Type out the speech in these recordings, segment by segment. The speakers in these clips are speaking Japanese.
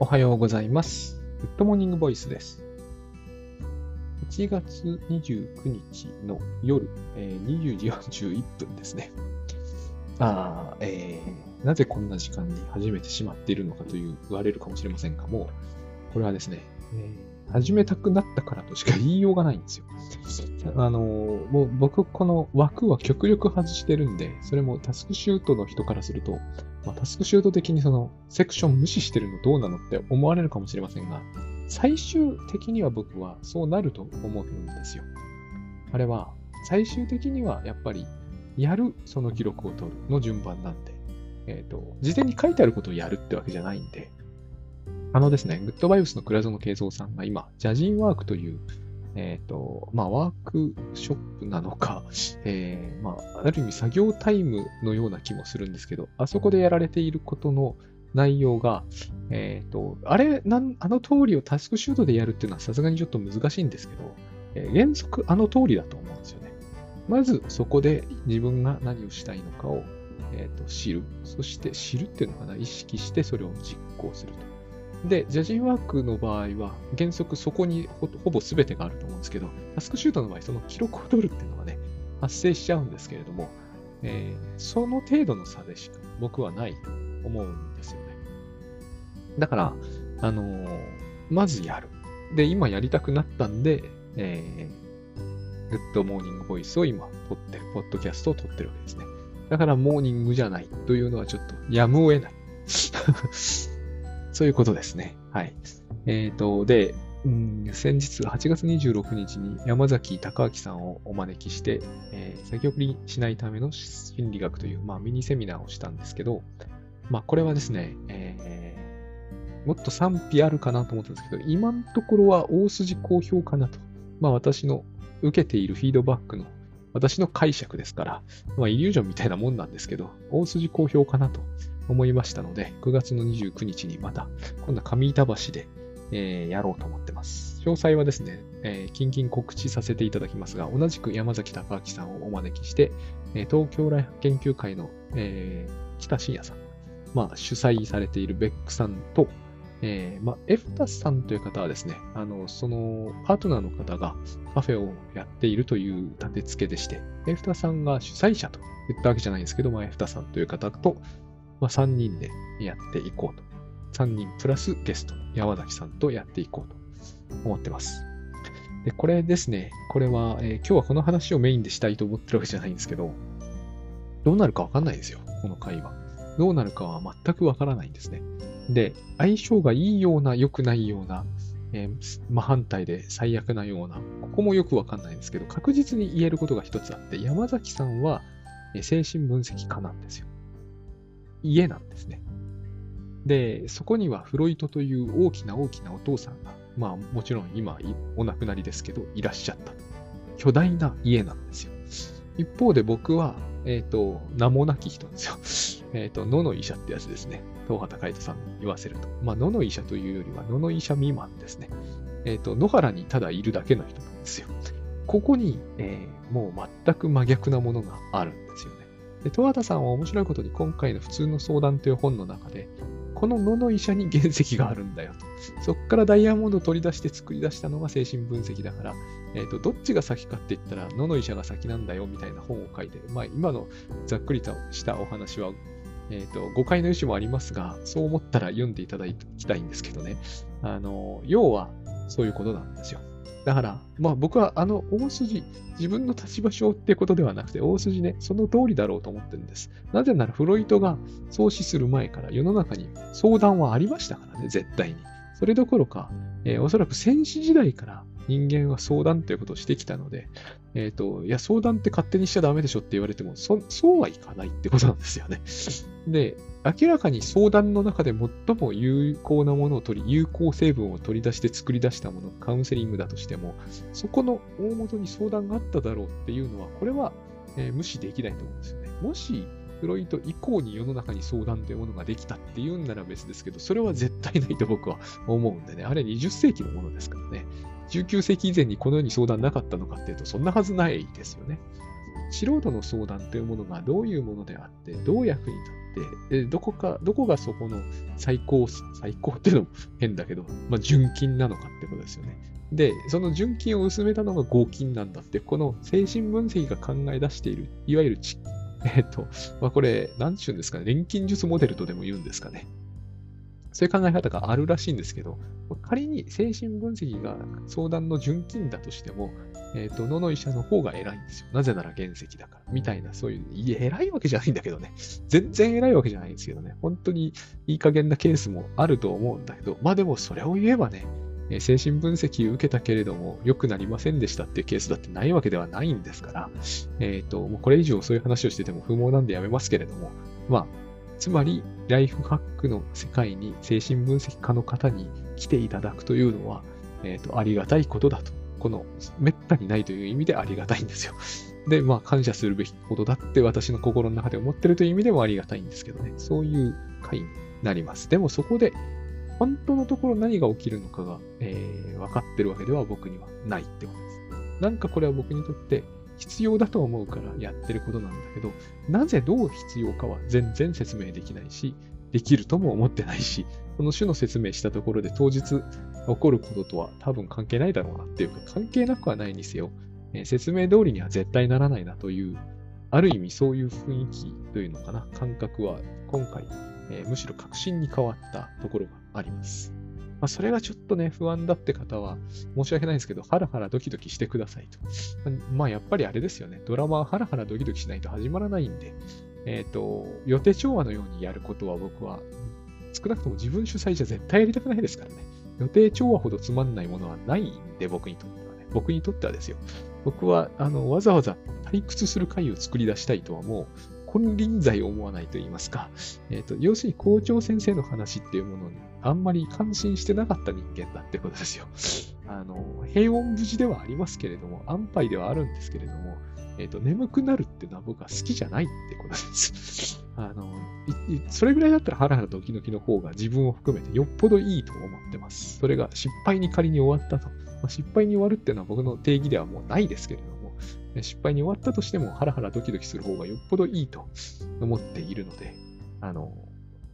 おはようございます。グッドモーニングボイスです。1月29日の夜、えー20時41分ですね。あーえーなぜこんな時間に始めてしまっているのかという言われるかもしれませんが、もう、これはですね、えー始めたくなったからとしか言いようがないんですよ。あのーもう僕、この枠は極力外してるんで、それもタスクシュートの人からすると、まあ、タスクシュート的にそのセクション無視してるのどうなのって思われるかもしれませんが、最終的には僕はそうなると思うんですよ。あれは、最終的にはやっぱり、やる、その記録を取るの順番なんで、えっ、と、事前に書いてあることをやるってわけじゃないんで、あのですね、グッドバイブスの倉園慶三さんが今、ジャジンワークという、えっ、と、まあ、ワークショップなのか、えーまあ、ある意味作業タイムのような気もするんですけど、あそこでやられていることの内容が、えっ、と、あれなん、あの通りをタスクシュートでやるっていうのはさすがにちょっと難しいんですけど、え原則あの通りだと思うんですよね。まずそこで自分が何をしたいのかを、えーと知る。そして知るっていうのかな、意識してそれを実行すると。で、ジャジンワークの場合は、原則そこにほぼ全てがあると思うんですけど、タスクシュートの場合、その記録を取るっていうのがね、発生しちゃうんですけれども、えーその程度の差でしか僕はないと思うんですよね。だから、あのーまずやる。で、今やりたくなったんで、えー、グッドモーニングボイスを今撮ってる、ポッドキャストを撮ってるわけですね。だから、モーニングじゃないというのはちょっとやむを得ない。そういうことですね。はい。えっ、と、で、うん、先日8月26日に山崎隆明さんをお招きして、えー先送りしないための心理学という、まあ、ミニセミナーをしたんですけど、まあ、これはですね、えーもっと賛否あるかなと思ったんですけど、今のところは大筋好評かなと。まあ、私の受けているフィードバックの私の解釈ですから、まあ、イリュージョンみたいなもんなんですけど、大筋好評かなと思いましたので、9月の29日にまた、今度は上板橋で、えーやろうと思ってます。詳細はですね、えー、近々告知させていただきますが、同じく山崎隆明さんをお招きして、えー東京ライフ研究会の、えー北信也さん、まあ、主催されているベックさんと、えーまあ、エフタスさんという方はですね、あの、その、パートナーの方がカフェをやっているという立て付けでして、エフタさんが主催者と言ったわけじゃないんですけど、まあ、エフタさんという方と、まあ、3人でやっていこうと。3人プラスゲスト山崎さんとやっていこうと思ってます。で、これですね、これは、えー今日はこの話をメインでしたいと思ってるわけじゃないんですけど、どうなるかわかんないですよ、この会話。どうなるかは全くわからないんですね。で、相性がいいような、良くないような、えー真反対で最悪なような、ここもよくわかんないんですけど、確実に言えることが一つあって、山崎さんはえ精神分析家なんですよ。家なんですね。で、そこにはフロイトという大きな大きなお父さんが、まあもちろん今お亡くなりですけど、いらっしゃった。巨大な家なんですよ。一方で僕は、えっ、と、名もなき人ですよ。えっと、野の医者ってやつですね。東畑海人さんに言わせると。まあ、野の医者というよりは、野の医者未満ですね。えっ、と、野原にただいるだけの人なんですよ。ここに、えーもう全く真逆なものがあるんですよね。で、東畑さんは面白いことに今回の普通の相談という本の中で、この野の医者に原石があるんだよと。そこからダイヤモンドを取り出して作り出したのが精神分析だから、えっ、と、どっちが先かって言ったら、野の医者が先なんだよみたいな本を書いて。まあ、今のざっくりとしたお話は、えっ、と、誤解の意思もありますが、そう思ったら読んでいただきたいんですけどね。あの、要は、そういうことなんですよ。だから、まあ僕はあの大筋、自分の立場上ってことではなくて、大筋ね、その通りだろうと思ってるんです。なぜならフロイトが創始する前から世の中に相談はありましたからね、絶対に。それどころか、えーおそらく戦死時代から人間は相談ということをしてきたので、えっ、と、いや、相談って勝手にしちゃダメでしょって言われても、そそうはいかないってことなんですよね。で、明らかに相談の中で最も有効なものを取り、有効成分を取り出して作り出したもの、カウンセリングだとしても、そこの大元に相談があっただろうっていうのは、これは、えー無視できないと思うんですよね。もし、フロイト以降に世の中に相談というものができたっていうんなら別ですけど、それは絶対ないと僕は思うんでね。あれ20世紀のものですからね。19世紀以前にこのように相談なかったのかっていうと、そんなはずないですよね。素人の相談というものがどういうものであって、どう役に立って、どこか、どこがそこの最高、最高っていうのも変だけど、まあ、純金なのかってことですよね。で、その純金を薄めたのが合金なんだって、この精神分析が考え出している、いわゆるえっ、と、まあ、これ、なんちゅうんですかね、錬金術モデルとでも言うんですかね。そういう考え方があるらしいんですけど、仮に精神分析が相談の純金だとしても、えっ、ー、と、野の医者の方が偉いんですよ。なぜなら原石だから。みたいな、そういう、いや、偉いわけじゃないんだけどね。全然偉いわけじゃないんですけどね。本当にいい加減なケースもあると思うんだけど、まあでもそれを言えばね、精神分析を受けたけれども良くなりませんでしたっていうケースだってないわけではないんですから、えっ、ー、と、もうこれ以上そういう話をしてても不毛なんでやめますけれども、まあ、つまり、ライフハックの世界に精神分析家の方に来ていただくというのは、えっ、ー、と、ありがたいことだと。この、めったにないという意味でありがたいんですよ。で、まあ、感謝するべきことだって私の心の中で思ってるという意味でもありがたいんですけどね。そういう回になります。でもそこで、本当のところ何が起きるのかが、えー、分かってるわけでは僕にはないってことです。なんかこれは僕にとって必要だと思うからやってることなんだけど、なぜどう必要かは全然説明できないし、できるとも思ってないし、この種の説明したところで当日起こることとは多分関係ないだろうなっていうか、関係なくはないにせよ、えー、説明通りには絶対ならないなという、ある意味そういう雰囲気というのかな、感覚は今回、えー、むしろ確信に変わったところがあります。まあ、それがちょっとね、不安だって方は、申し訳ないんですけど、ハラハラドキドキしてくださいと。まあ、やっぱりあれですよね。ドラマはハラハラドキドキしないと始まらないんで、えっ、ー、と、予定調和のようにやることは僕は、少なくとも自分主催じゃ絶対やりたくないですからね。予定調和ほどつまんないものはないんで、僕にとってはね。僕にとってはですよ。僕は、あの、わざわざ退屈する回を作り出したいとはもう、金輪際思わないと言いますか、えっ、ー、と、要するに校長先生の話っていうものにあんまり感心してなかった人間だってことですよ。あの、平穏無事ではありますけれども、安牌ではあるんですけれども、えっ、ー、と、眠くなるっていうのは僕は好きじゃないってことです。あの、それぐらいだったらハラハラドキドキの方が自分を含めてよっぽどいいと思ってます。それが失敗に仮に終わったと。まあ、失敗に終わるっていうのは僕の定義ではもうないですけれども、失敗に終わったとしてもハラハラドキドキする方がよっぽどいいと思っているので、あの、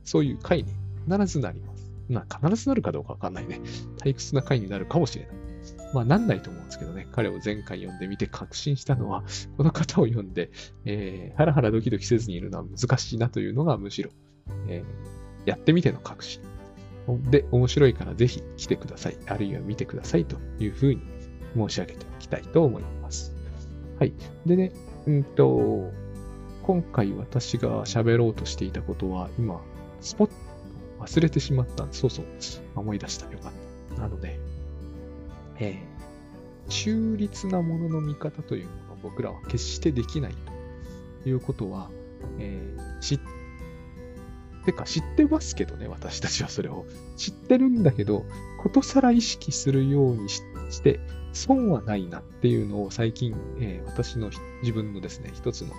そういう回に必ずなります。まあ、必ずなるかどうかわかんないね。退屈な回になるかもしれない。まあ、なんないと思うんですけどね。彼を前回読んでみて確信したのは、この方を読んで、えー、ハラハラドキドキせずにいるのは難しいなというのがむしろ、えー、やってみての確信。で、面白いからぜひ来てください。あるいは見てくださいというふうに申し上げておきたいと思います。はい。でね、うんと、今回私が喋ろうとしていたことは、今、スポッ忘れてしまった、そうそう、思い出した。よかった。なので、えー、中立なものの見方というものは僕らは決してできないということは、えー、知ってか知ってますけどね、私たちはそれを。知ってるんだけど、ことさら意識するようにして、損はないなっていうのを最近、えー、私の自分のですね、一つのこ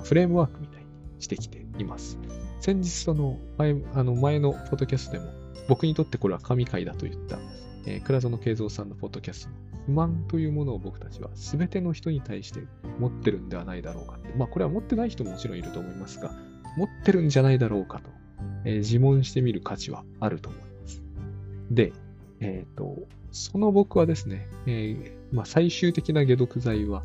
う、フレームワークみたいにしてきています。先日その前、あの前のポッドキャストでも、僕にとってこれは神回だと言った、えー、倉園慶三さんのポッドキャスト不満というものを僕たちは全ての人に対して持ってるんではないだろうかって。まあこれは持ってない人ももちろんいると思いますが、持ってるんじゃないだろうかと、えー、自問してみる価値はあると思います。で、えっ、ー、と、その僕はですね、えー、まあ、最終的な解毒剤は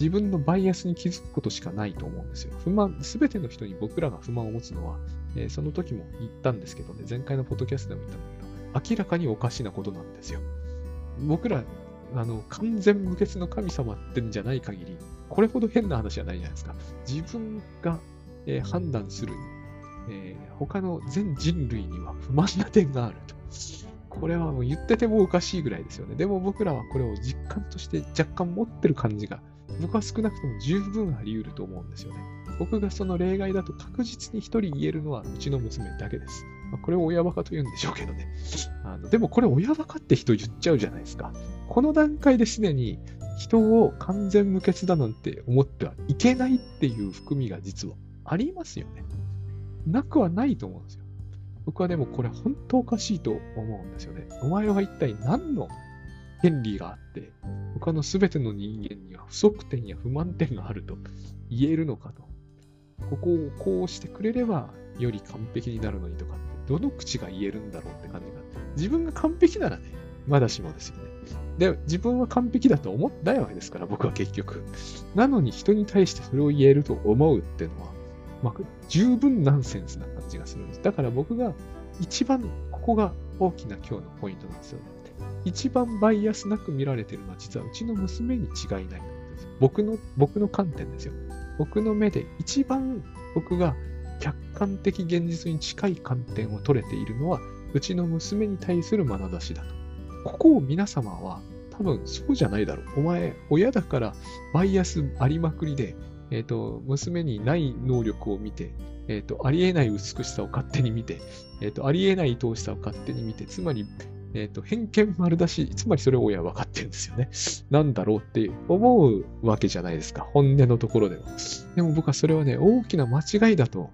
自分のバイアスに気づくことしかないと思うんですよ。不満、すべての人に僕らが不満を持つのは、えー、その時も言ったんですけどね、前回のポッドキャストでも言ったんだけど、明らかにおかしなことなんですよ。僕ら、あの、完全無欠の神様ってんじゃない限り、これほど変な話じゃないじゃないですか。自分が、えー、判断する、えー、他の全人類には不満な点があると。これはもう言っててもおかしいぐらいですよね。でも僕らはこれを実感として若干持ってる感じが、僕は少なくとも十分あり得ると思うんですよね。僕がその例外だと確実に一人言えるのはうちの娘だけです。まあ、これを親バカと言うんでしょうけどね。あのでもこれ親バカって人言っちゃうじゃないですか。この段階ですでに人を完全無欠だなんて思ってはいけないっていう含みが実はありますよね。なくはないと思うんですよ。僕はでもこれ本当おかしいと思うんですよね。お前は一体何の権利があって、他の全ての人間には不足点や不満点があると言えるのかと。ここをこうしてくれればより完璧になるのにとかって、どの口が言えるんだろうって感じが。自分が完璧ならね、まだしもですよね。で、自分は完璧だと思ってないわけですから、僕は結局。なのに人に対してそれを言えると思うっていうのは、まあ、十分ナンセンスな感じがするんです。だから僕が一番、ここが大きな今日のポイントなんですよね。一番バイアスなく見られてるのは実はうちの娘に違いない。僕の、僕の観点ですよ。僕の目で一番僕が客観的現実に近い観点を取れているのは、うちの娘に対する眼差しだと。ここを皆様は多分そうじゃないだろう。お前、親だからバイアスありまくりで、えっ、ー、と、娘にない能力を見て、えっ、ー、と、ありえない美しさを勝手に見て、えっ、ー、と、ありえない愛おしさを勝手に見て、つまり、えっ、と、偏見丸出し、つまりそれを親は分かってるんですよね。なんだろうって思うわけじゃないですか。本音のところでは。でも僕はそれはね、大きな間違いだと、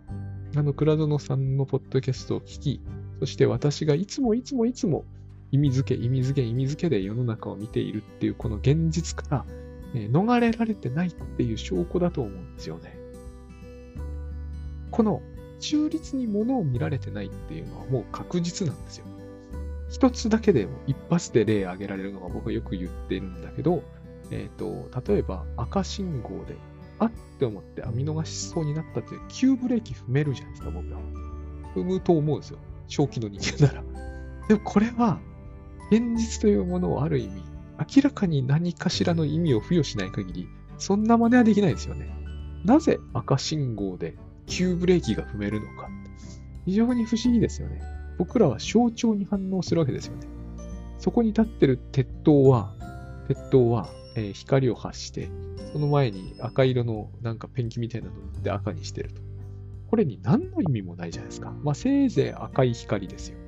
あの、倉園さんのポッドキャストを聞き、そして私がいつもいつもいつも意味付け、意味付け、意味付けで世の中を見ているっていうこの現実から、え逃れられてないっていう証拠だと思うんですよね。この中立に物を見られてないっていうのはもう確実なんですよ。一つだけでも一発で例挙げられるのが僕はよく言っているんだけど、えっ、ー、と、例えば赤信号で、あって思って見逃しそうになったって急ブレーキ踏めるじゃないですか、僕らは。踏むと思うんですよ。正気の人間なら。でもこれは現実というものをある意味、明らかに何かしらの意味を付与しない限り、そんな真似はできないですよね。なぜ赤信号で急ブレーキが踏めるのか。非常に不思議ですよね。僕らは象徴に反応するわけですよね。そこに立ってる鉄塔は、鉄塔は、えー、光を発して、その前に赤色のなんかペンキみたいなので赤にしてると。これに何の意味もないじゃないですか。まあせいぜい赤い光ですよ。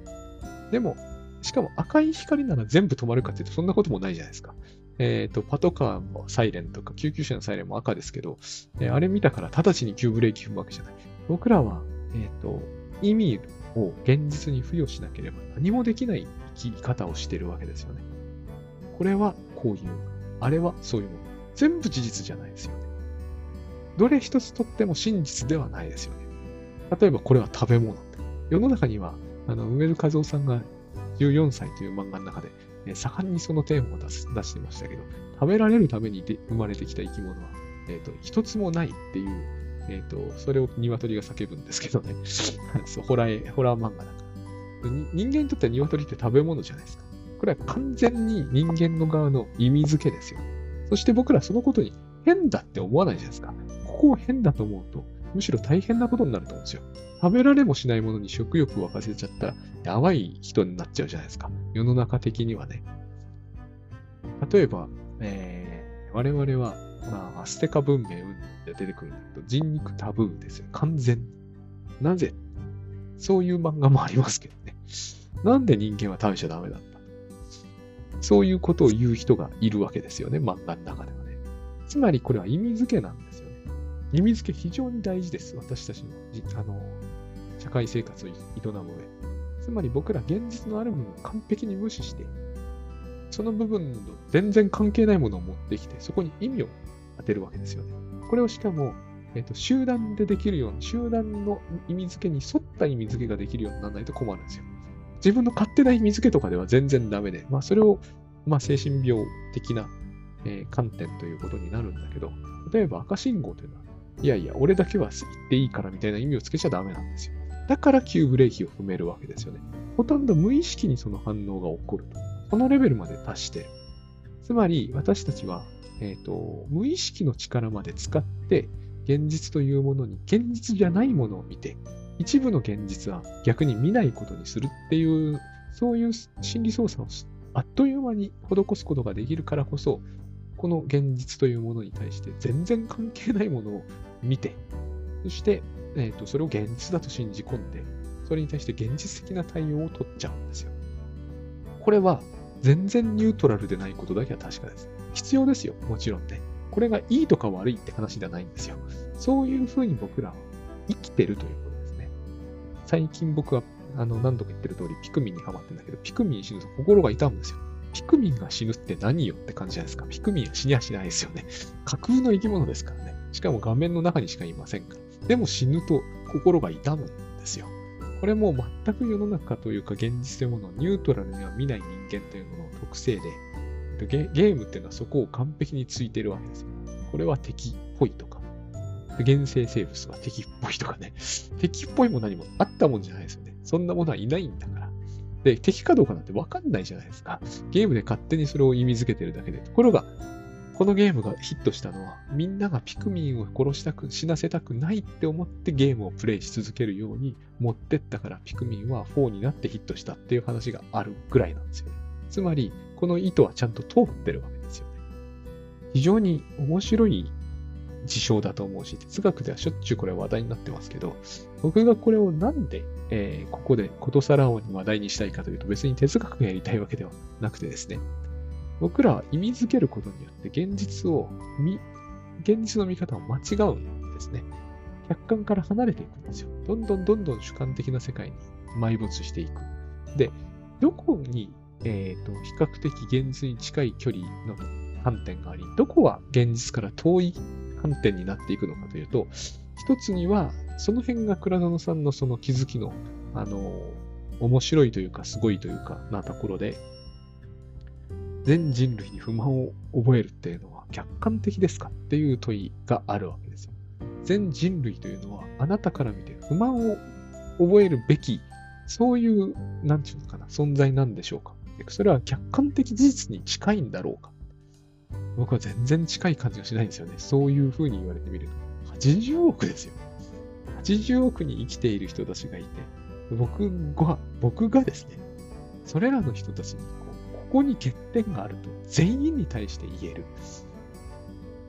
でも、しかも赤い光なら全部止まるかっていうとそんなこともないじゃないですか。えっ、ー、と、パトカーもサイレンとか救急車のサイレンも赤ですけど、えー、あれ見たから直ちに急ブレーキ踏むわけじゃない。僕らは、えっ、ー、と、意味を現実に付与しなければ何もできない生き方をしてるわけですよね。これはこういう、あれはそういうもの。全部事実じゃないですよね。どれ一つとっても真実ではないですよね。例えばこれは食べ物。世の中には、あの、梅津和夫さんが14歳という漫画の中で、え盛んにそのテーマを出す出してましたけど、食べられるためにで生まれてきた生き物は、えっ、ー、と、一つもないっていう、えっ、ー、と、それを鶏が叫ぶんですけどね。そう、ホラー、ホラー漫画だから。人間にとっては鶏って食べ物じゃないですか。これは完全に人間の側の意味付けですよ。そして僕らそのことに変だって思わないじゃないですか。ここを変だと思うと、むしろ大変なことになると思うんですよ。食べられもしないものに食欲を沸かせちゃったら、やばい人になっちゃうじゃないですか。世の中的にはね。例えば、えー、我々は、まあ、アステカ文明で出てくるんだけど、人肉タブーですよ。完全に。なぜ？そういう漫画もありますけどね。なんで人間は食べちゃダメだった？そういうことを言う人がいるわけですよね、漫画の中ではね。つまりこれは意味付けなんですよね。意味付け非常に大事です。私たちのあの社会生活を営む上。つまり僕ら現実のあるものを完璧に無視して、その部分の全然関係ないものを持ってきて、そこに意味を当てるわけですよね。これをしかも、えっ、と、集団でできるように、集団の意味付けに沿った意味付けができるようにならないと困るんですよ。自分の勝手な意味付けとかでは全然ダメで、まあそれを、まあ精神病的な、えー、観点ということになるんだけど、例えば赤信号というのは、いやいや、俺だけは言っていいからみたいな意味をつけちゃダメなんですよ。だから急ブレーキを踏めるわけですよね。ほとんど無意識にその反応が起こると。そのレベルまで達して。つまり、私たちは、え、ー、と、無意識の力まで使って、現実というものに現実じゃないものを見て、一部の現実は逆に見ないことにするっていう、そういう心理操作をあっという間に施すことができるからこそ、この現実というものに対して全然関係ないものを見て、そして、えーと、それを現実だと信じ込んで、それに対して現実的な対応を取っちゃうんですよ。これは全然ニュートラルでないことだけは確かです。必要ですよ、もちろんね。これがいいとか悪いって話ではないんですよ。そういうふうに僕らは生きてるということですね。最近僕はあの何度か言ってる通りピクミンにハマってんだけど、ピクミン死ぬと心が痛むんですよ。ピクミンが死ぬって何よって感じじゃないですか。ピクミンは死にはしないですよね。架空の生き物ですからね。しかも画面の中にしかいませんから。でも死ぬと心が痛むんですよ。これも全く世の中というか現実というものをニュートラルには見ない人間というものの特性で、ゲゲームっていうのはそこを完璧についてるわけですよ。これは敵っぽいとか、原生生物は敵っぽいとかね。敵っぽいも何もあったもんじゃないですよね。そんなものはいないんだから。で、敵かどうかなんてわかんないじゃないですか。ゲームで勝手にそれを意味づけてるだけで。ところが、このゲームがヒットしたのは、みんながピクミンを殺したく、死なせたくないって思ってゲームをプレイし続けるように持ってったから、ピクミンは4になってヒットしたっていう話があるぐらいなんですよね。つまり、この意図はちゃんと通ってるわけですよね。非常に面白い事象だと思うし、哲学ではしょっちゅうこれ話題になってますけど、僕がこれをなんで、えー、ここでことさらをに話題にしたいかというと、別に哲学がやりたいわけではなくてですね、僕らは意味づけることによって現実を見、現実の見方を間違うんですね。客観から離れていくんですよ。どんどんどんどん主観的な世界に埋没していく。で、どこに、えっ、ー、と、比較的現実に近い距離の観点があり、どこは現実から遠い観点になっていくのかというと、一つには、その辺が倉園さんのその気づきの、あの、面白いというか、すごいというか、なところで、全人類に不満を覚えるっていうのは客観的ですかっていう問いがあるわけですよ。全人類というのはあなたから見て不満を覚えるべき、そういう、なんていうのかな、存在なんでしょうか。それは客観的事実に近いんだろうか。僕は全然近い感じがしないんですよね。そういうふうに言われてみると。80億ですよ。80億に生きている人たちがいて、僕が、僕がですね、それらの人たちにここに欠点があると全員に対して言える。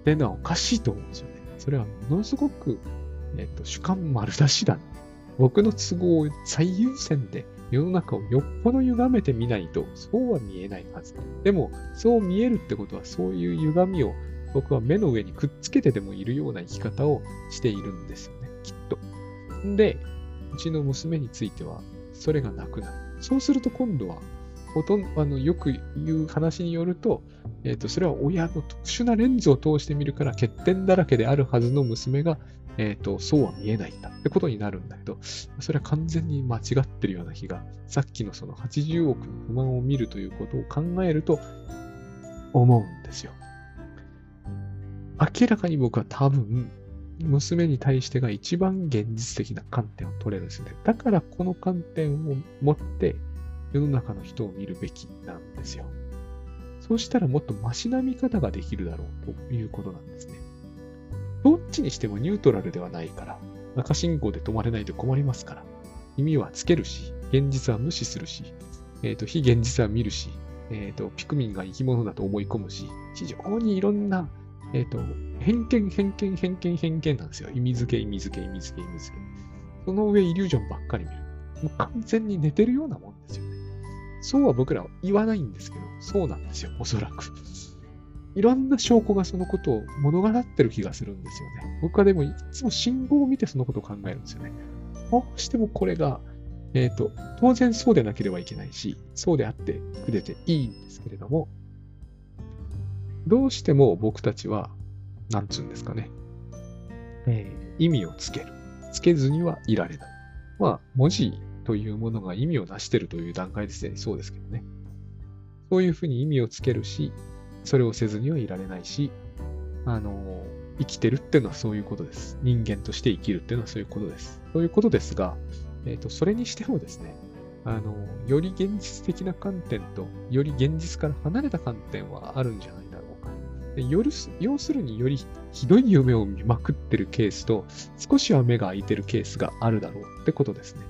っていうのはおかしいと思うんですよね。それはものすごく、えっ、と、主観丸出しだ。僕の都合を最優先で世の中をよっぽど歪めてみないと、そうは見えないはず。でも、そう見えるってことは、そういう歪みを僕は目の上にくっつけてでもいるような生き方をしているんですよね、きっと。で、うちの娘については、それがなくなる。そうすると今度は、ほとんど、あの、よく言う話によると、え、ー、と、それは親の特殊なレンズを通してみるから欠点だらけであるはずの娘が、えっ、ー、と、そうは見えないんだってことになるんだけど、それは完全に間違ってるような気が、さっきのその80億の不満を見るということを考えると、思うんですよ。明らかに僕は多分、娘に対してが一番現実的な観点を取れるんですね。だからこの観点を持って世の中の人を見るべきなんですよ。そうしたらもっとマシな見方ができるだろうということなんですね。どっちにしてもニュートラルではないから、赤信号で止まれないと困りますから、意味はつけるし、現実は無視するし、えっ、ー、と、非現実は見るし、えっ、ー、と、ピクミンが生き物だと思い込むし、非常にいろんな、えっ、ー、と、偏見、偏見、偏見、偏見なんですよ。意味付け、意味付け、意味付け、意味付け。その上、イリュージョンばっかり見る。もう完全に寝てるようなもんですよね。そうは僕らは言わないんですけど、そうなんですよ、おそらく。いろんな証拠がそのことを物語ってる気がするんですよね。僕はでもいつも信号を見てそのことを考えるんですよね。どうしてもこれが、えっ、ー、と、当然そうでなければいけないし、そうであってくれていいんですけれども、どうしても僕たちは、なんつうんですかね、えー、意味をつける。つけずにはいられない。まあ、文字というものが意味を成しているという段階ですでにそうですけどね。そういうふうに意味をつけるし、それをせずにはいられないし、あの、生きてるっていうのはそういうことです。人間として生きるっていうのはそういうことです。そういうことですが、えっ、ー、と、それにしてもですね、あの、より現実的な観点と、より現実から離れた観点はあるんじゃないだろうか。でよる要するによりひどい夢を見まくってるケースと、少しは目が開いてるケースがあるだろうってことですね。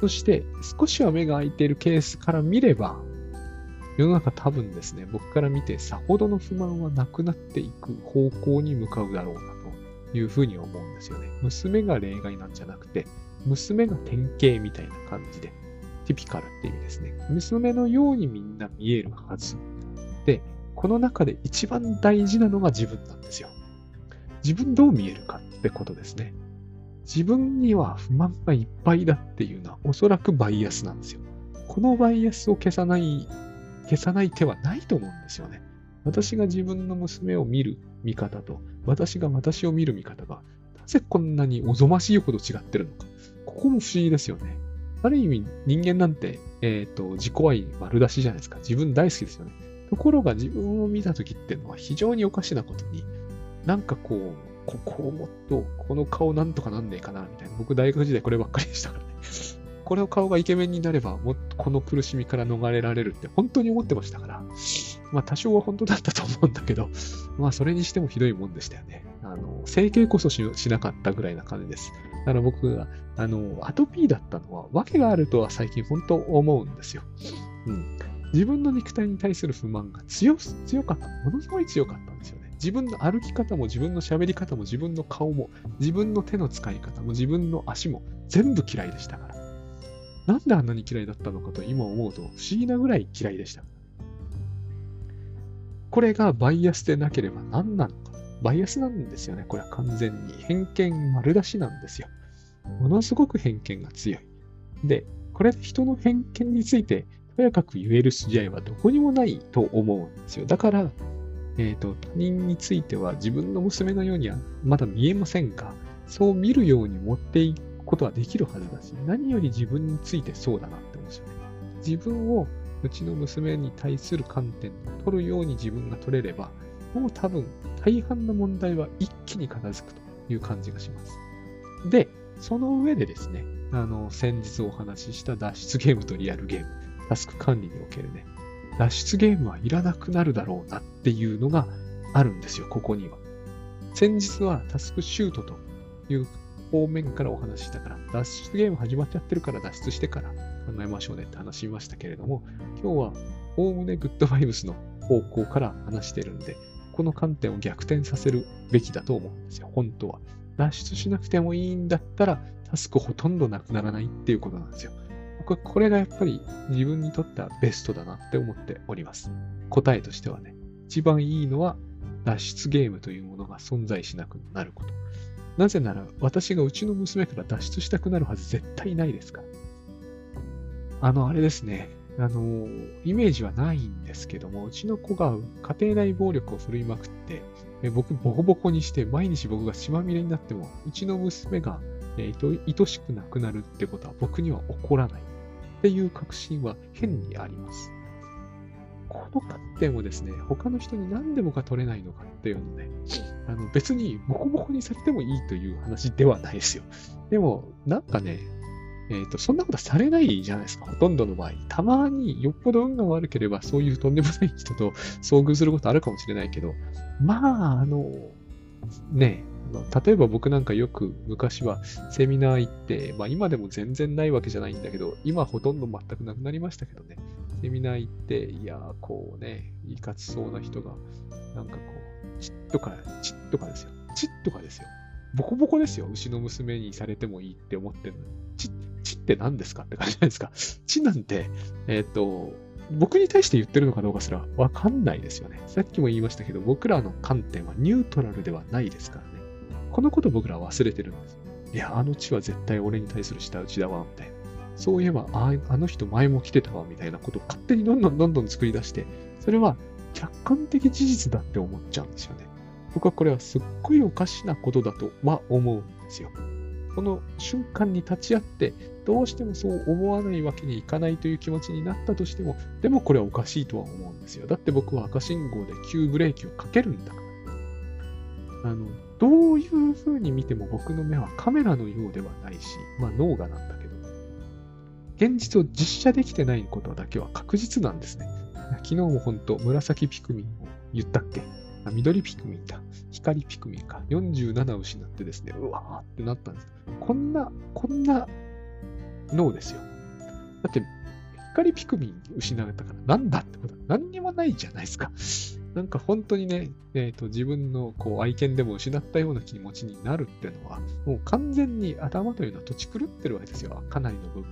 そして、少しは目が開いてるケースから見れば、世の中多分ですね、僕から見てさほどの不満はなくなっていく方向に向かうだろうなというふうに思うんですよね。娘が例外なんじゃなくて、娘が典型みたいな感じで、ティピカルって意味ですね。娘のようにみんな見えるはず。で、この中で一番大事なのが自分なんですよ。自分どう見えるかってことですね。自分には不満がいっぱいだっていうのはおそらくバイアスなんですよ。このバイアスを消さない、消さない手はないと思うんですよね。私が自分の娘を見る見方と、私が私を見る見方がなぜこんなにおぞましいほど違ってるのか。ここも不思議ですよね。ある意味、人間なんて、えっ、ー、と、自己愛丸出しじゃないですか。自分大好きですよね。ところが自分を見たときっていうのは非常におかしなことに、なんかこう、ここをもっと、この顔なんとかなんねえかな、みたいな。僕大学時代こればっかりでしたからね。これの顔がイケメンになれば、もこの苦しみから逃れられるって本当に思ってましたから。まあ多少は本当だったと思うんだけど、まあそれにしてもひどいもんでしたよね。あの、整形こそしなかったぐらいな感じです。だから僕が、あの、アトピーだったのは、訳があるとは最近本当思うんですよ。うん。自分の肉体に対する不満が強、強かった。ものすごい強かったんですよね。自分の歩き方も自分の喋り方も自分の顔も自分の手の使い方も自分の足も全部嫌いでしたから。なんであんなに嫌いだったのかと今思うと不思議なぐらい嫌いでした。これがバイアスでなければ何なのか。バイアスなんですよね。これは完全に。偏見丸出しなんですよ。ものすごく偏見が強い。で、これ人の偏見についてとやかく言える筋合いはどこにもないと思うんですよ。だから、えっ、ー、と、他人については自分の娘のようにはまだ見えませんが、そう見るように持っていくことはできるはずだし、何より自分についてそうだなって思うんですよね。自分をうちの娘に対する観点を取るように自分が取れれば、もう多分大半の問題は一気に片付くという感じがします。で、その上でですね、あの、先日お話しした脱出ゲームとリアルゲーム、タスク管理におけるね、脱出ゲームはいらなくなるだろうなっていうのがあるんですよ、ここには。先日はタスクシュートという方面からお話ししたから、脱出ゲーム始まっちゃってるから脱出してから考えましょうねって話しましたけれども、今日はおおむねグッドバイブスの方向から話してるんで、この観点を逆転させるべきだと思うんですよ、本当は。脱出しなくてもいいんだったら、タスクほとんどなくならないっていうことなんですよ。僕はこれがやっぱり自分にとってはベストだなって思っております。答えとしてはね、一番いいのは脱出ゲームというものが存在しなくなること。なぜなら私がうちの娘から脱出したくなるはず絶対ないですから。あの、あれですね。あの、イメージはないんですけども、うちの子が家庭内暴力を振るいまくって、僕ボコボコにして毎日僕が血まみれになっても、うちの娘が、えー、愛しくなくなるってことは僕には起こらないっていう確信は変にあります。この観点をですね、他の人に何でもか取れないのかっていうのね、あの別にボコボコにされてもいいという話ではないですよ。でも、なんかね、えっ、ー、と、そんなことされないじゃないですか、ほとんどの場合。たまによっぽど運が悪ければ、そういうとんでもない人と遭遇することあるかもしれないけど、まあ、あの、ね例えば僕なんかよく昔はセミナー行って、まあ今でも全然ないわけじゃないんだけど、今ほとんど全くなくなりましたけどね、セミナー行って、いやー、こうね、いかつそうな人が、なんかこう、チッとか、チッとかですよ。チッとかですよ。ボコボコですよ。牛の娘にされてもいいって思ってるのに。チッ知って何ですかって感じじゃないですか。知なんて、えっ、ー、と、僕に対して言ってるのかどうかすらわかんないですよね。さっきも言いましたけど、僕らの観点はニュートラルではないですから。このこと僕らは忘れてるんです。いや、あの地は絶対俺に対する舌打ちだわ、みたいな。そういえばあ、あの人前も来てたわ、みたいなことを勝手にどんどんどんどん作り出して、それは客観的事実だって思っちゃうんですよね。僕はこれはすっごいおかしなことだとは思うんですよ。その瞬間に立ち会って、どうしてもそう思わないわけにいかないという気持ちになったとしても、でもこれはおかしいとは思うんですよ。だって僕は赤信号で急ブレーキをかけるんだから。あの、どういう風に見ても僕の目はカメラのようではないし、まあ脳がなんだけど、現実を実写できてないことだけは確実なんですね。昨日も本当、紫ピクミンを言ったっけ？あ、緑ピクミンだ。光ピクミンか。47失ってですね、うわーってなったんです。こんな、こんな脳ですよ。だって、光ピクミン失ったからなんだってことは何にもないじゃないですか。なんか本当にね、えっ、ー、と、自分のこう愛犬でも失ったような気持ちになるっていうのは、もう完全に頭というのは土地狂ってるわけですよ。かなりの部分。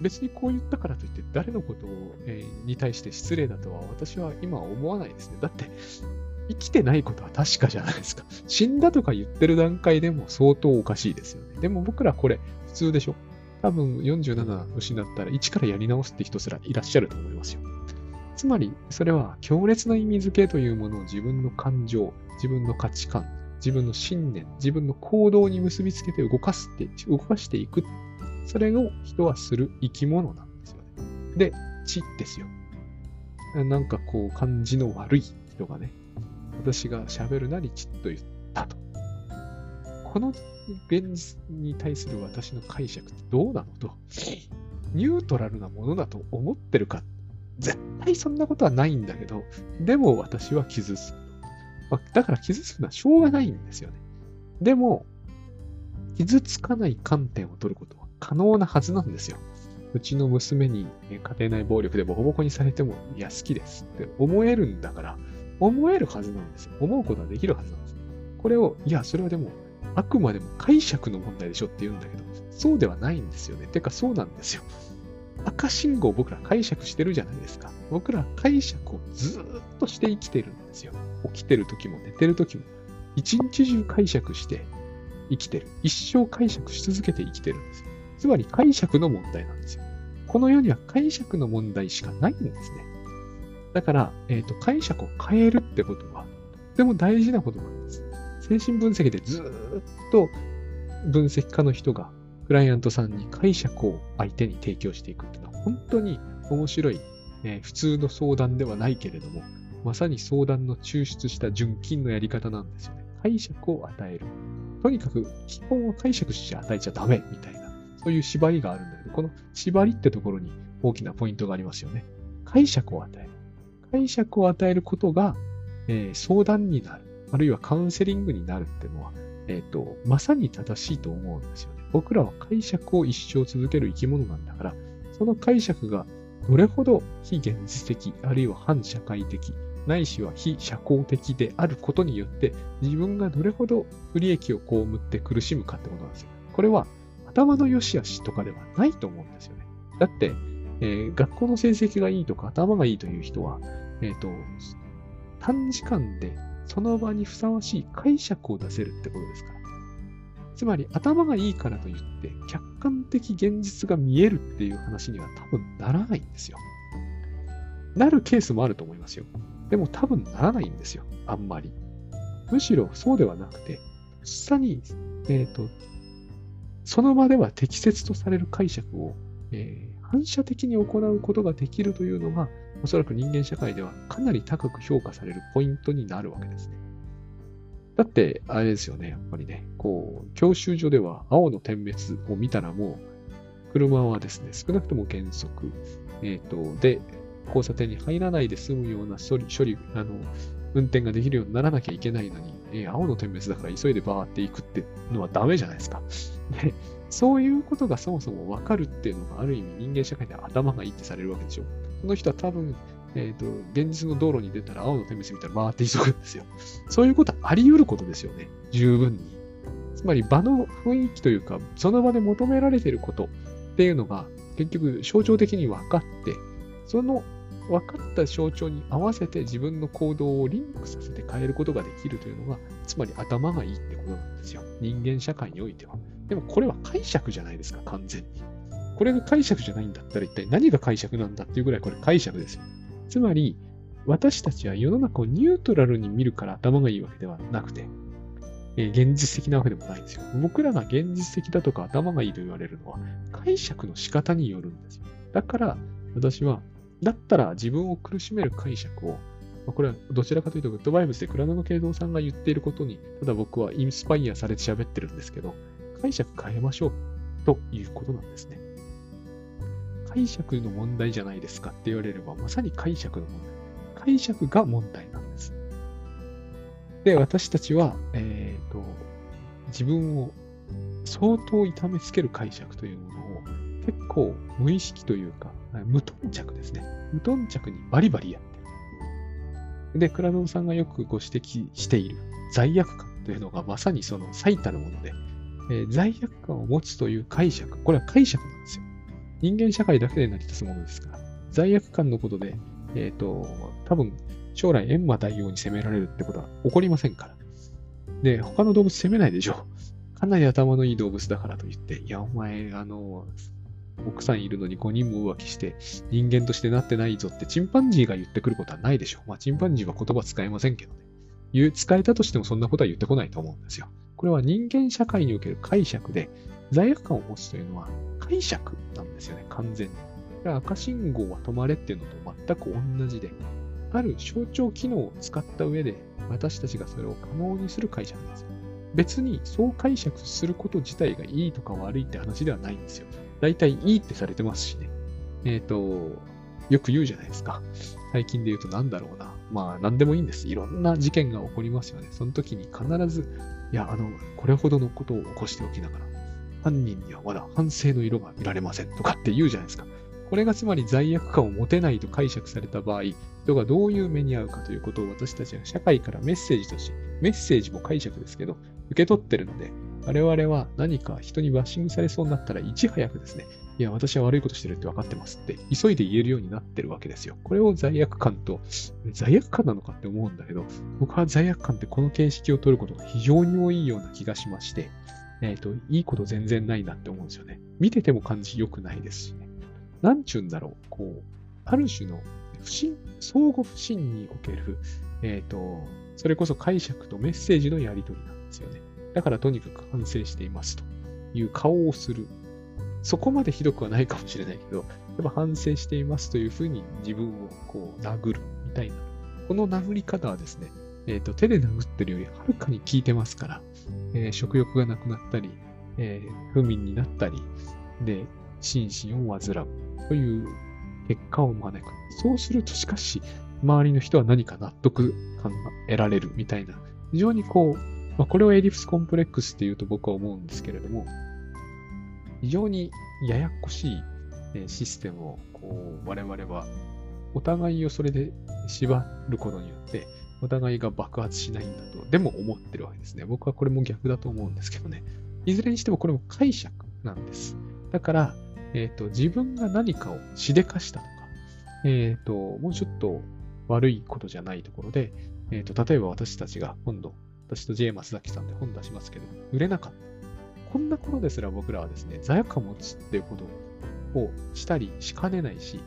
別にこう言ったからといって誰のことを、えー、に対して失礼だとは私は今は思わないですね。だって、生きてないことは確かじゃないですか。死んだとか言ってる段階でも相当おかしいですよね。でも僕らこれ普通でしょ。多分47失ったら1からやり直すって人すらいらっしゃると思いますよ。つまり、それは強烈な意味付けというものを自分の感情、自分の価値観、自分の信念、自分の行動に結びつけて動かすって、動かしていく。それを人はする生き物なんですよね。で、知ですよ。なんかこう、感じの悪い人がね、私が喋るなりちっと言ったと。この現実に対する私の解釈ってどうなのと、ニュートラルなものだと思ってるかっ。絶対そんなことはないんだけど、でも私は傷つく。まあ、だから傷つくのはしょうがないんですよね。でも、傷つかない観点を取ることは可能なはずなんですよ。うちの娘に家庭内暴力でボコボコにされても、いや、好きですって思えるんだから、思えるはずなんですよ。思うことはできるはずなんです。これを、いや、それはでも、あくまでも解釈の問題でしょって言うんだけど、そうではないんですよね。てか、そうなんですよ。赤信号を僕ら解釈してるじゃないですか。僕ら解釈をずっとして生きてるんですよ。起きてる時も寝てる時も。一日中解釈して生きてる。一生解釈し続けて生きてるんですよ。つまり解釈の問題なんですよ。この世には解釈の問題しかないんですね。だから、えっ、ー、と、解釈を変えるってことは、とても大事なことなんです。精神分析でずっと分析家の人がクライアントさんに解釈を相手に提供していくっていうのは本当に面白い、えー、普通の相談ではないけれども、まさに相談の抽出した純金のやり方なんですよね。解釈を与える。とにかく基本は解釈して与えちゃダメみたいな、そういう縛りがあるんだけど、この縛りってところに大きなポイントがありますよね。解釈を与える。解釈を与えることが、えー、相談になる。あるいはカウンセリングになるっていうのは、えっ、ー、と、まさに正しいと思うんですよね。僕らは解釈を一生続ける生き物なんだから、その解釈がどれほど非現実的、あるいは反社会的、ないしは非社交的であることによって、自分がどれほど不利益を被って苦しむかってことなんですよ。これは頭の良し悪しとかではないと思うんですよね。だって、えー、学校の成績がいいとか頭がいいという人は、えっ、ー、と、短時間でその場にふさわしい解釈を出せるってことですから。つまり頭がいいからといって客観的現実が見えるっていう話には多分ならないんですよ。なるケースもあると思いますよ。でも多分ならないんですよ。あんまり。むしろそうではなくて、とっさに、えっ、ー、と、その場では適切とされる解釈を、えー、反射的に行うことができるというのが、おそらく人間社会ではかなり高く評価されるポイントになるわけですね。だって、あれですよね、やっぱりね、こう、教習所では青の点滅を見たらもう、車はですね、少なくとも減速、えっ、ー、と、で、交差点に入らないで済むような処理、処理、あの、運転ができるようにならなきゃいけないのに、えー、青の点滅だから急いでバーって行くってのはダメじゃないですか。で、そういうことがそもそもわかるっていうのがある意味人間社会で頭がいいってされるわけでしょ。その人は多分えっ、ー、と、現実の道路に出たら青の点滅見たら回って急ぐんですよ。そういうことはあり得ることですよね。十分に。つまり場の雰囲気というか、その場で求められていることっていうのが結局象徴的に分かって、その分かった象徴に合わせて自分の行動をリンクさせて変えることができるというのが、つまり頭がいいってことなんですよ。人間社会においては。でもこれは解釈じゃないですか、完全に。これが解釈じゃないんだったら一体何が解釈なんだっていうぐらいこれ解釈ですよ。つまり、私たちは世の中をニュートラルに見るから頭がいいわけではなくて、えー、現実的なわけでもないんですよ。僕らが現実的だとか頭がいいと言われるのは解釈の仕方によるんですよ。だから私は、だったら自分を苦しめる解釈を、まあ、これはどちらかというとグッドバイブスで倉野慶三さんが言っていることに、ただ僕はインスパイアされて喋ってるんですけど、解釈変えましょうということなんですね。解釈の問題じゃないですかって言われれば、まさに解釈の問題。解釈が問題なんです。で、私たちは、えっ、ー、と、自分を相当痛めつける解釈というものを結構無意識というか、無頓着ですね。無頓着にバリバリやってる。で、倉野さんがよくご指摘している罪悪感というのがまさにその最たるもので、えー、罪悪感を持つという解釈、これは解釈なんですよ。人間社会だけで成り立つものですから、罪悪感のことで、えっ、ー、と、多分、将来閻魔大王に責められるってことは起こりませんから。で、他の動物責めないでしょう。かなり頭のいい動物だからと言って、いや、お前、あの、奥さんいるのに5人も浮気して人間としてなってないぞってチンパンジーが言ってくることはないでしょ。まあ、チンパンジーは言葉使えませんけどね。言う、使えたとしてもそんなことは言ってこないと思うんですよ。これは人間社会における解釈で、罪悪感を持つというのは解釈なんですよね、完全に。赤信号は止まれっていうのと全く同じで、ある象徴機能を使った上で、私たちがそれを可能にする解釈なんですよ。別にそう解釈すること自体がいいとか悪いって話ではないんですよ。大体いいってされてますしね。えっ、ー、と、よく言うじゃないですか。最近で言うと何だろうな。まあ何でもいいんです。いろんな事件が起こりますよね。その時に必ず、いや、あの、これほどのことを起こしておきながら、犯人にはまだ反省の色が見られませんとかって言うじゃないですか。これがつまり罪悪感を持てないと解釈された場合、人がどういう目に遭うかということを私たちは社会からメッセージとして、メッセージも解釈ですけど、受け取ってるので、我々は何か人にバッシングされそうになったらいち早くですね、いや、私は悪いことしてるって分かってますって、急いで言えるようになってるわけですよ。これを罪悪感と、罪悪感なのかって思うんだけど、僕は罪悪感ってこの形式を取ることが非常に多いような気がしまして、えっ、ー、と、いいこと全然ないなって思うんですよね。見てても感じ良くないですしね。なんちゅうんだろう、こう、ある種の不信、相互不信における、えっ、ー、と、それこそ解釈とメッセージのやり取りなんですよね。だからとにかく反省していますという顔をする。そこまでひどくはないかもしれないけど、やっぱ反省していますというふうに自分をこう殴るみたいな。この殴り方はですね、えっ、ー、と、手で殴ってるよりはるかに効いてますから、えー、食欲がなくなったり、えー、不眠になったり、で、心身を患うという結果を招く。そうすると、しかし、周りの人は何か納得感が得られるみたいな、非常にこう、まあ、これをエディプスコンプレックスっていうと僕は思うんですけれども、非常にややこしいシステムをこう我々はお互いをそれで縛ることによって、お互いが爆発しないんだと、でも思ってるわけですね。僕はこれも逆だと思うんですけどね。いずれにしてもこれも解釈なんです。だから、えっ、ー、と、自分が何かをしでかしたとか、えっ、ー、と、もうちょっと悪いことじゃないところで、えっ、ー、と、例えば私たちが今度、私と J 松崎さんで本出しますけど、売れなかった。こんなことですら僕らはですね、罪悪感を持つっていうことをしたりしかねないし、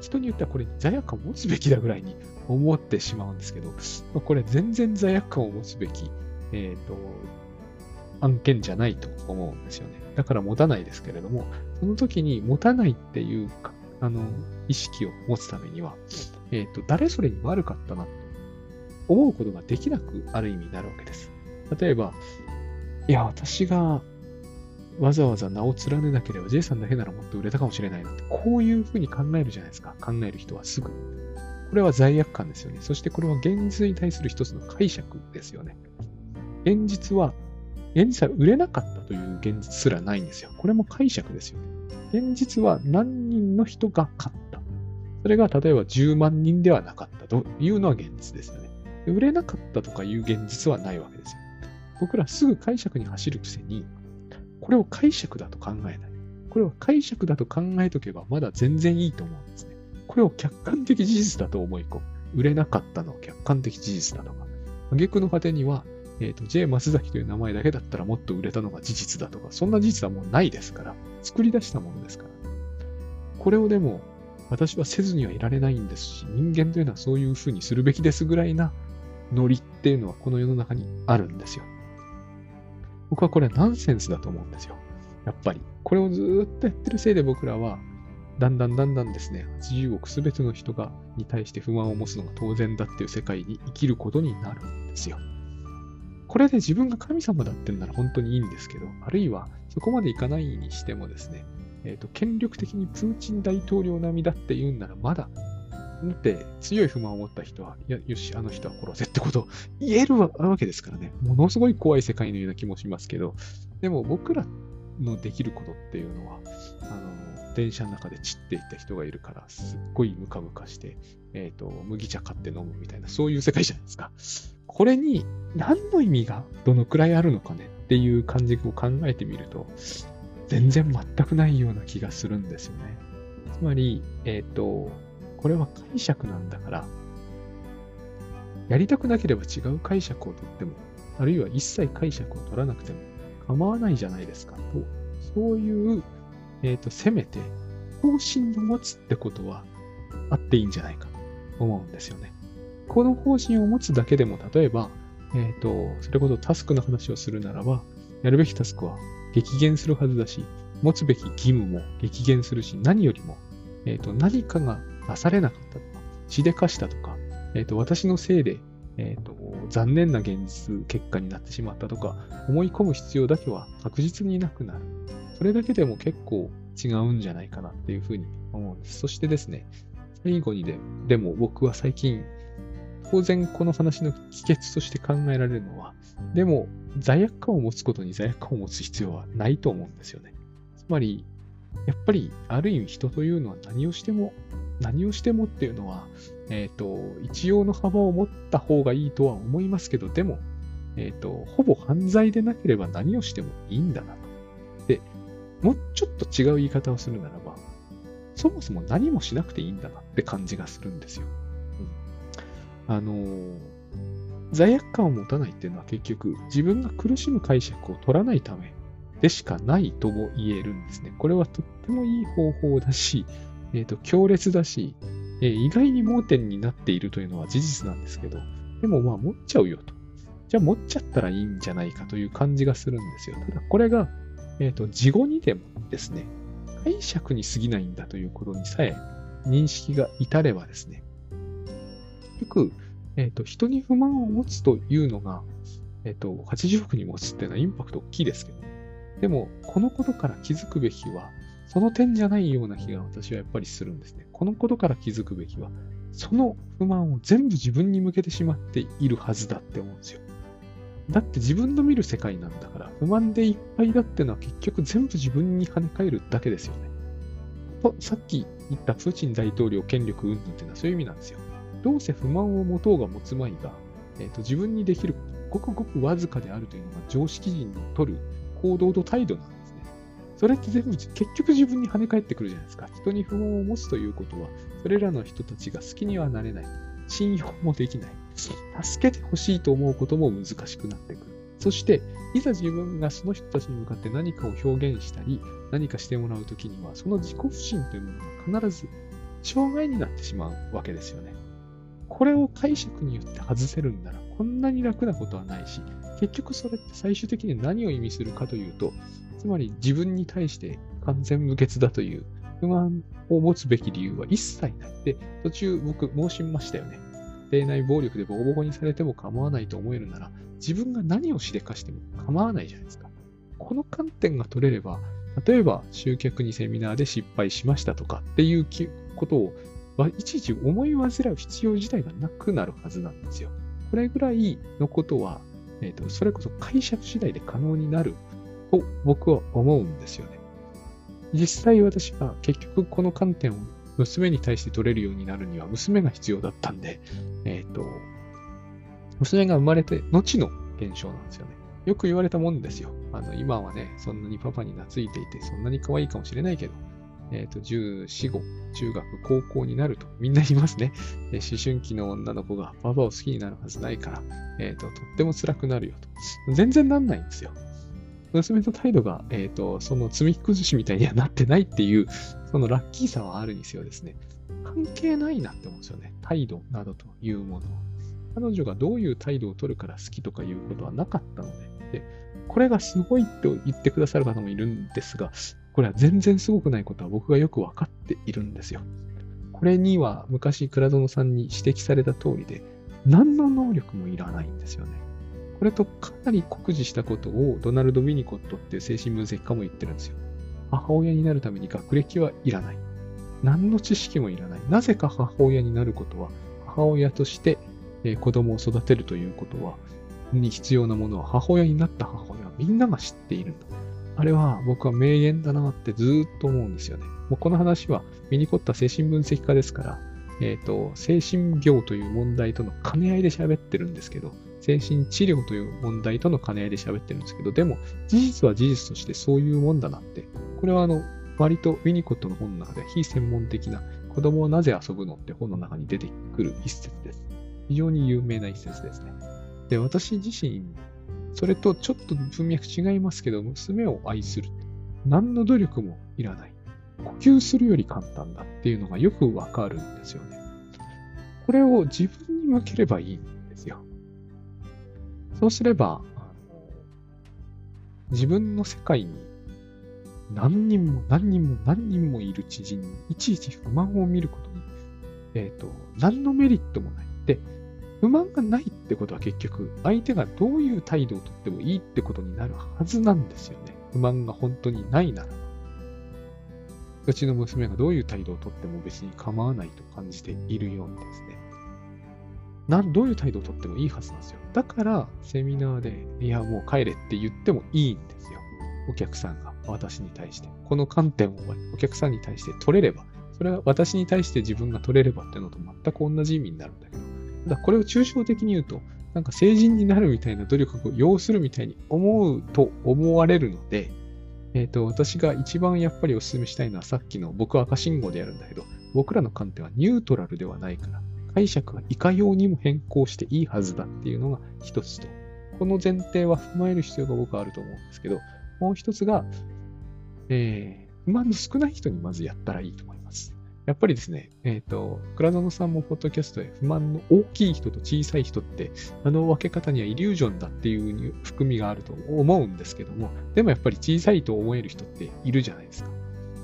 人によってはこれ罪悪感を持つべきだぐらいに思ってしまうんですけど、これ全然罪悪感を持つべき、えっ、ー、と、案件じゃないと思うんですよね。だから持たないですけれども、その時に持たないっていうか、あの、意識を持つためには、えっ、ー、と、誰それに悪かったなと思うことができなくある意味になるわけです。例えば、いや、私がわざわざ名を連ねなければ J さんだけならもっと売れたかもしれないなって、こういうふうに考えるじゃないですか。考える人はすぐ。これは罪悪感ですよね。そしてこれは現実に対する一つの解釈ですよね。現実は、現実は売れなかったという現実すらないんですよ。これも解釈ですよね。現実は何人の人が勝った。それが例えば10万人ではなかったというのは現実ですよね。売れなかったとかいう現実はないわけですよ。僕らすぐ解釈に走るくせに、これを解釈だと考えない。これを解釈だと考えとけばまだ全然いいと思うんですね。これを客観的事実だと思い込む。売れなかったのは客観的事実だとか。挙句の果てには、えっ、ー、と、J 松崎という名前だけだったらもっと売れたのが事実だとか、そんな事実はもうないですから、作り出したものですから。これをでも、私はせずにはいられないんですし、人間というのはそういうふうにするべきですぐらいなノリっていうのはこの世の中にあるんですよ。僕はこれはナンセンスだと思うんですよ。やっぱり。これをずっとやってるせいで僕らは、だんだんだんだんですね、80億すべての人が、に対して不満を持つのが当然だっていう世界に生きることになるんですよ。これで自分が神様だってんなら本当にいいんですけど、あるいはそこまでいかないにしてもですね、え、ー、と、権力的にプーチン大統領並みだって言うんならまだだって強い不満を持った人は、いや、よし、あの人は殺せってことを言えるわけですからね。ものすごい怖い世界のような気もしますけど、でも僕らっのできることっていうのは、あの、電車の中で散っていった人がいるから、すっごいムカムカして、えっ、ー、と、麦茶買って飲むみたいな、そういう世界じゃないですか。これに何の意味がどのくらいあるのかねっていう感じを考えてみると、全然全くないような気がするんですよね。つまり、えっ、ー、と、これは解釈なんだから、やりたくなければ違う解釈をとっても、あるいは一切解釈を取らなくても構わないじゃないですかと、そういう、えっ、ー、と、せめて方針を持つってことはあっていいんじゃないかと思うんですよね。この方針を持つだけでも、例えば、えっ、と、それこそタスクの話をするならば、やるべきタスクは激減するはずだし、持つべき義務も激減するし、何よりも、えっ、と、何かがなされなかったとか、しでかしたとか、えっ、と、私のせいで、えっ、と、残念な現実結果になってしまったとか、思い込む必要だけは確実になくなる。それだけでも結構違うんじゃないかなっていうふうに思うんです。そしてですね、最後にででも僕は最近、当然この話の帰結として考えられるのは、でも罪悪感を持つことに罪悪感を持つ必要はないと思うんですよね。つまり、やっぱりある意味人というのは何をしても、何をしてもっていうのは、えっ、ー、と、一応の幅を持った方がいいとは思いますけど、でも、えっ、ー、と、ほぼ犯罪でなければ何をしてもいいんだなと。で、もうちょっと違う言い方をするならば、そもそも何もしなくていいんだなって感じがするんですよ。うん、あのー、罪悪感を持たないっていうのは結局自分が苦しむ解釈を取らないためでしかないとも言えるんですね。これはとってもいい方法だし、えっ、ー、と、強烈だし、えー、意外に盲点になっているというのは事実なんですけど、でもまあ持っちゃうよと。じゃあ持っちゃったらいいんじゃないかという感じがするんですよ。ただこれが、えっ、ー、と、事後にでもですね、解釈に過ぎないんだということにさえ認識が至ればですね、よく、えっ、ー、と、人に不満を持つというのが、えっ、ー、と、80億に持つっていうのはインパクト大きいですけど、でも、このことから気づくべきは、その点じゃないような気が私はやっぱりするんですね。このことから気づくべきは、その不満を全部自分に向けてしまっているはずだって思うんですよ。だって自分の見る世界なんだから、不満でいっぱいだってのは結局全部自分に跳ね返るだけですよね。と、さっき言ったプーチン大統領権力云々っていうのはそういう意味なんですよ。どうせ不満を持とうが持つまいが、えーと、自分にできること、ごくごくわずかであるというのが常識人の取る行動と態度なんです。それって全部結局自分に跳ね返ってくるじゃないですか。人に不満を持つということは、それらの人たちが好きにはなれない。信用もできない。助けてほしいと思うことも難しくなってくる。そして、いざ自分がその人たちに向かって何かを表現したり、何かしてもらうときには、その自己不信というものが必ず障害になってしまうわけですよね。これを解釈によって外せるんなら、こんなに楽なことはないし、結局それって最終的に何を意味するかというと、つまり自分に対して完全無欠だという不満を持つべき理由は一切ない。で、途中僕申しましたよね。家庭内暴力でボコボコにされても構わないと思えるなら、自分が何をしでかしても構わないじゃないですか。この観点が取れれば、例えば集客にセミナーで失敗しましたとかっていうことを、いちいち思い煩う必要自体がなくなるはずなんですよ。これぐらいのことは、えーと、それこそ解釈次第で可能になると僕は思うんですよね。実際私は結局この観点を娘に対して取れるようになるには娘が必要だったんで、えっ、ー、と、娘が生まれて後の現象なんですよね。よく言われたもんですよ。あの、今はね、そんなにパパに懐いていて、そんなに可愛いかもしれないけど、えっ、ー、と、14、5、中学、高校になると、みんな言いますね。思春期の女の子がパパを好きになるはずないから、えっ、ー、と、とっても辛くなるよと。全然なんないんですよ。娘の態度が、えっ、ー、と、その積み崩しみたいにはなってないっていう、そのラッキーさはあるにせよですね。関係ないなって思うんですよね。態度などというもの彼女がどういう態度を取るから好きとかいうことはなかったので、でこれがすごいと言ってくださる方もいるんですが、これは全然すごくないことは僕がよくわかっているんですよ。これには昔倉園さんに指摘された通りで、何の能力もいらないんですよね。これとかなり酷似したことをドナルド・ウィニコットっていう精神分析家も言ってるんですよ。母親になるために学歴はいらない。何の知識もいらない。なぜか母親になることは、母親として、子供を育てるということは、に必要なものは母親になった母親はみんなが知っているんだ。あれは僕は名言だなってずっと思うんですよね。もうこの話はミニコッタ精神分析家ですから、えっ、ー、と、精神病という問題との兼ね合いで喋ってるんですけど、精神治療という問題との兼ね合いで喋ってるんですけど、でも、事実は事実としてそういうもんだなって、これはあの、割とウィニコットの本の中で非専門的な子供はなぜ遊ぶのって本の中に出てくる一節です。非常に有名な一節ですね。で、私自身、それとちょっと文脈違いますけど、娘を愛する。何の努力もいらない。呼吸するより簡単だっていうのがよくわかるんですよね。これを自分に向ければいいんですよ。そうすれば、あの自分の世界に何人も何人も何人もいる知人にいちいち不満を見ることに、えっ、と、何のメリットもない。で、不満がないってことは結局、相手がどういう態度をとってもいいってことになるはずなんですよね。不満が本当にないならば。うちの娘がどういう態度をとっても別に構わないと感じているようにですね。などういう態度をとってもいいはずなんですよ。だから、セミナーで、いや、もう帰れって言ってもいいんですよ。お客さんが私に対して。この観点をお客さんに対して取れれば、それは私に対して自分が取れればっていうのと全く同じ意味になるんだけど、ただこれを抽象的に言うと、なんか成人になるみたいな努力を要するみたいに思うと思われるので、えっ、ー、と、私が一番やっぱりお勧めしたいのはさっきの僕は赤信号でやるんだけど、僕らの観点はニュートラルではないから、解釈はいかようにも変更していいはずだっていうのが一つと、この前提は踏まえる必要が僕はあると思うんですけど、もう一つが、えー、不満の少ない人にまずやったらいいと思います。やっぱりですね、えっ、ー、と、倉園さんもポッドキャストで不満の大きい人と小さい人って、あの分け方にはイリュージョンだっていう含みがあると思うんですけども、でもやっぱり小さいと思える人っているじゃないですか。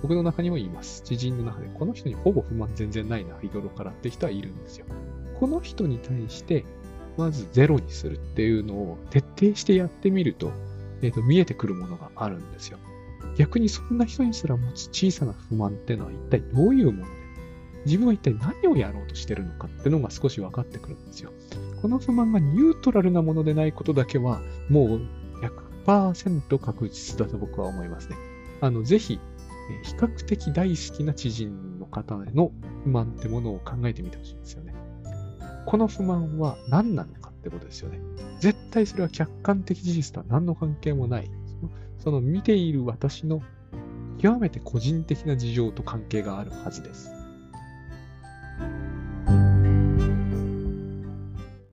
僕の中にも言います。知人の中で、この人にほぼ不満全然ないな、日頃からって人はいるんですよ。この人に対して、まずゼロにするっていうのを徹底してやってみると、えっ、ー、と、見えてくるものがあるんですよ。逆にそんな人にすら持つ小さな不満っていうのは一体どういうもので、自分は一体何をやろうとしてるのかっていうのが少し分かってくるんですよ。この不満がニュートラルなものでないことだけは、もう100%確実だと僕は思いますね。あの、ぜひ、比較的大好きな知人の方への不満ってものを考えてみてほしいんですよね。この不満は何なのかってことですよね。絶対それは客観的事実とは何の関係もない。その見ている私の極めて個人的な事情と関係があるはずです。